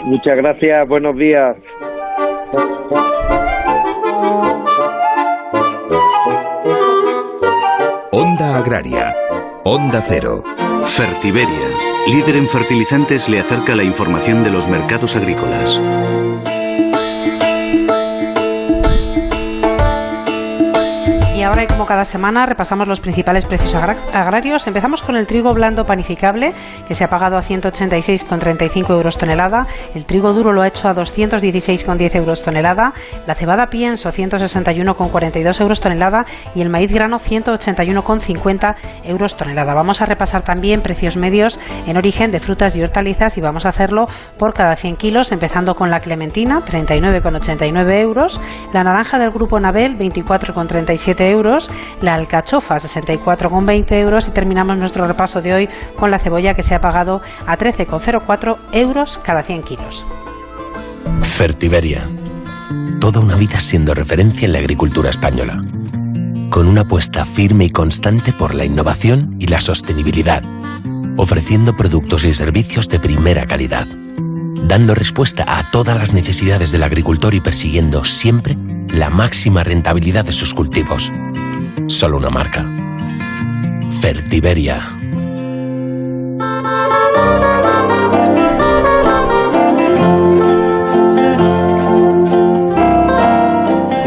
Muchas gracias, buenos días. Onda Agraria. Onda Cero. Fertiberia. Líder en fertilizantes le acerca la información de los mercados agrícolas. Cada semana, repasamos los principales precios agrarios. Empezamos con el trigo blando panificable, que se ha pagado a 186,35 euros tonelada. El trigo duro lo ha hecho a 216,10 euros tonelada. La cebada pienso, 161,42 euros tonelada. Y el maíz grano, 181,50 euros tonelada. Vamos a repasar también precios medios en origen de frutas y hortalizas y vamos a hacerlo por cada 100 kilos, empezando con la clementina, 39,89 euros. La naranja del grupo Nabel, 24,37 euros, la alcachofa 64,20 euros y terminamos nuestro repaso de hoy con la cebolla que se ha pagado a 13,04 euros cada 100 kilos. Fertiberia. Toda una vida siendo referencia en la agricultura española. Con una apuesta firme y constante por la innovación y la sostenibilidad. Ofreciendo productos y servicios de primera calidad. Dando respuesta a todas las necesidades del agricultor y persiguiendo siempre la máxima rentabilidad de sus cultivos. Solo una marca. Fertiberia.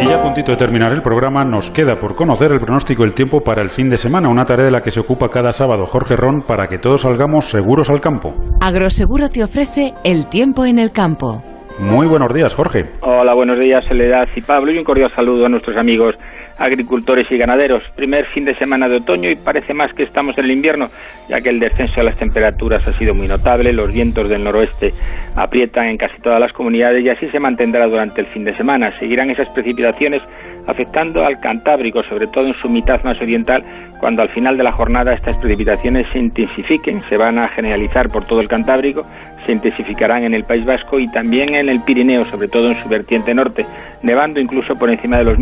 Y ya a puntito de terminar el programa, nos queda por conocer el pronóstico del tiempo para el fin de semana, una tarea de la que se ocupa cada sábado Jorge Ron para que todos salgamos seguros al campo. Agroseguro te ofrece el tiempo en el campo. Muy buenos días, Jorge. Hola, buenos días, Soledad y Pablo, y un cordial saludo a nuestros amigos agricultores y ganaderos. Primer fin de semana de otoño y parece más que estamos en el invierno, ya que el descenso de las temperaturas ha sido muy notable, los vientos del noroeste aprietan en casi todas las comunidades y así se mantendrá durante el fin de semana. Seguirán esas precipitaciones afectando al Cantábrico, sobre todo en su mitad más oriental, cuando al final de la jornada estas precipitaciones se intensifiquen, se van a generalizar por todo el Cantábrico, se intensificarán en el País Vasco y también en el Pirineo, sobre todo en su vertiente norte, nevando incluso por encima de los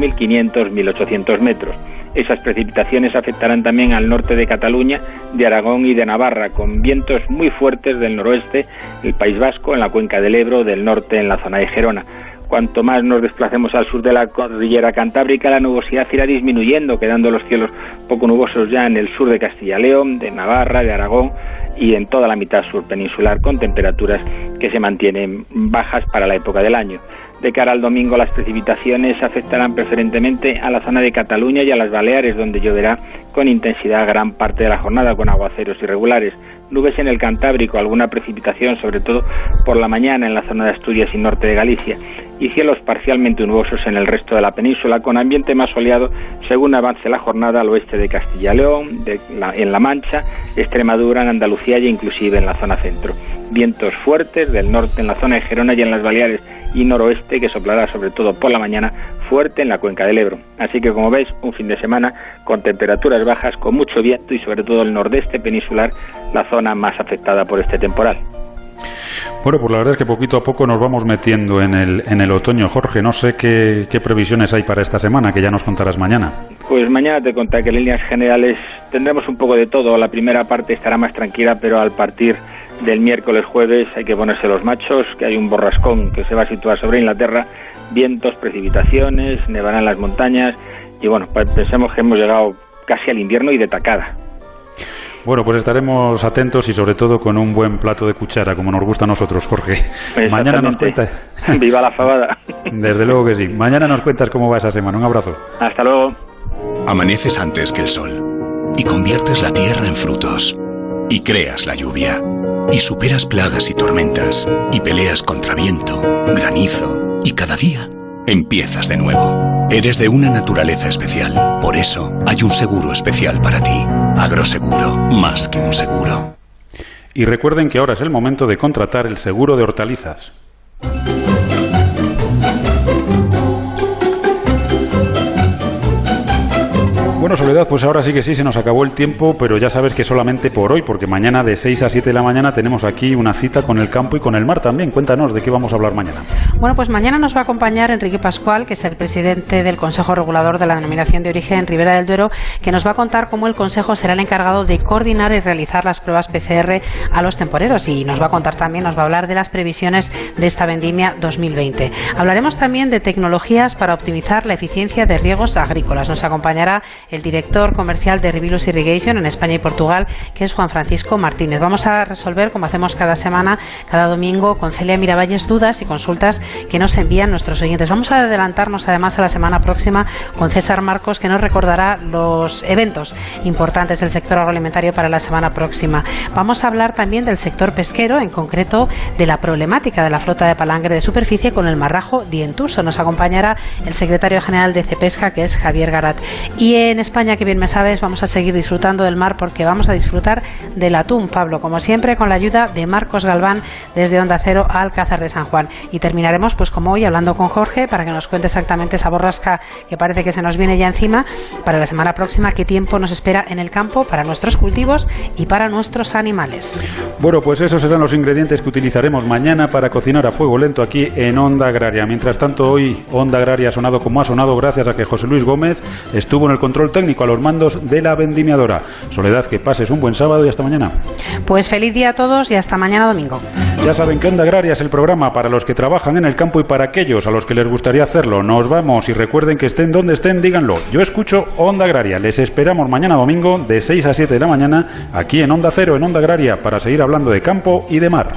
1.500-1.800 metros. Esas precipitaciones afectarán también al norte de Cataluña, de Aragón y de Navarra, con vientos muy fuertes del noroeste, el País Vasco, en la cuenca del Ebro, del norte en la zona de Gerona. Cuanto más nos desplacemos al sur de la cordillera cantábrica, la nubosidad irá disminuyendo, quedando los cielos poco nubosos ya en el sur de Castilla y León, de Navarra, de Aragón y en toda la mitad sur peninsular, con temperaturas que se mantienen bajas para la época del año. De cara al domingo, las precipitaciones afectarán preferentemente a la zona de Cataluña y a las Baleares, donde lloverá con intensidad gran parte de la jornada, con aguaceros irregulares. Nubes en el Cantábrico, alguna precipitación, sobre todo por la mañana en la zona de Asturias y norte de Galicia, y cielos parcialmente nubosos en el resto de la península, con ambiente más soleado según avance la jornada al oeste de Castilla y León, en La Mancha, Extremadura, en Andalucía e inclusive en la zona centro. Vientos fuertes del norte en la zona de Gerona y en las Baleares y noroeste que soplará sobre todo por la mañana fuerte en la cuenca del Ebro. Así que como veis, un fin de semana con temperaturas bajas, con mucho viento y sobre todo el nordeste peninsular, la zona más afectada por este temporal. Bueno, pues la verdad es que poquito a poco nos vamos metiendo en el, en el otoño. Jorge, no sé qué, qué previsiones hay para esta semana, que ya nos contarás mañana. Pues mañana te contaré que en líneas generales tendremos un poco de todo. La primera parte estará más tranquila, pero al partir del miércoles jueves hay que ponerse los machos, que hay un borrascón que se va a situar sobre Inglaterra, vientos, precipitaciones, nevarán las montañas y bueno, pensemos que hemos llegado casi al invierno y de tacada. Bueno, pues estaremos atentos y sobre todo con un buen plato de cuchara, como nos gusta a nosotros, Jorge. Mañana nos cuentas. Viva la fabada. Desde luego que sí. Mañana nos cuentas cómo va esa semana. Un abrazo. Hasta luego. Amaneces antes que el sol y conviertes la tierra en frutos y creas la lluvia y superas plagas y tormentas y peleas contra viento, granizo y cada día empiezas de nuevo. Eres de una naturaleza especial, por eso hay un seguro especial para ti. Agroseguro, más que un seguro. Y recuerden que ahora es el momento de contratar el seguro de hortalizas. Bueno, Soledad, pues ahora sí que sí, se nos acabó el tiempo, pero ya sabes que solamente por hoy, porque mañana de 6 a 7 de la mañana tenemos aquí una cita con el campo y con el mar también. Cuéntanos de qué vamos a hablar mañana. Bueno, pues mañana nos va a acompañar Enrique Pascual, que es el presidente del Consejo Regulador de la Denominación de Origen Ribera del Duero, que nos va a contar cómo el Consejo será el encargado de coordinar y realizar las pruebas PCR a los temporeros y nos va a contar también, nos va a hablar de las previsiones de esta vendimia 2020. Hablaremos también de tecnologías para optimizar la eficiencia de riegos agrícolas. Nos acompañará el director comercial de Rivilus Irrigation en España y Portugal, que es Juan Francisco Martínez. Vamos a resolver, como hacemos cada semana, cada domingo, con Celia Miravalles, dudas y consultas que nos envían nuestros oyentes. Vamos a adelantarnos además a la semana próxima con César Marcos, que nos recordará los eventos importantes del sector agroalimentario para la semana próxima. Vamos a hablar también del sector pesquero, en concreto de la problemática de la flota de palangre de superficie con el marrajo dientuso. Nos acompañará el secretario general de Cepesca, que es Javier Garat. Y en España, que bien me sabes, vamos a seguir disfrutando del mar porque vamos a disfrutar del atún, Pablo, como siempre, con la ayuda de Marcos Galván desde Onda Cero a Alcázar de San Juan. Y terminaremos, pues como hoy, hablando con Jorge para que nos cuente exactamente esa borrasca que parece que se nos viene ya encima para la semana próxima, qué tiempo nos espera en el campo para nuestros cultivos y para nuestros animales. Bueno, pues esos serán los ingredientes que utilizaremos mañana para cocinar a fuego lento aquí en Onda Agraria. Mientras tanto, hoy Onda Agraria ha sonado como ha sonado gracias a que José Luis Gómez estuvo en el control técnico a los mandos de la vendimiadora. Soledad, que pases un buen sábado y hasta mañana. Pues feliz día a todos y hasta mañana domingo. Ya saben que Onda Agraria es el programa para los que trabajan en el campo y para aquellos a los que les gustaría hacerlo. Nos vamos y recuerden que estén donde estén, díganlo. Yo escucho Onda Agraria. Les esperamos mañana domingo de 6 a 7 de la mañana aquí en Onda Cero, en Onda Agraria, para seguir hablando de campo y de mar.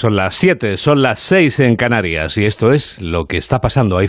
Son las 7, son las 6 en Canarias y esto es lo que está pasando ahí fuera.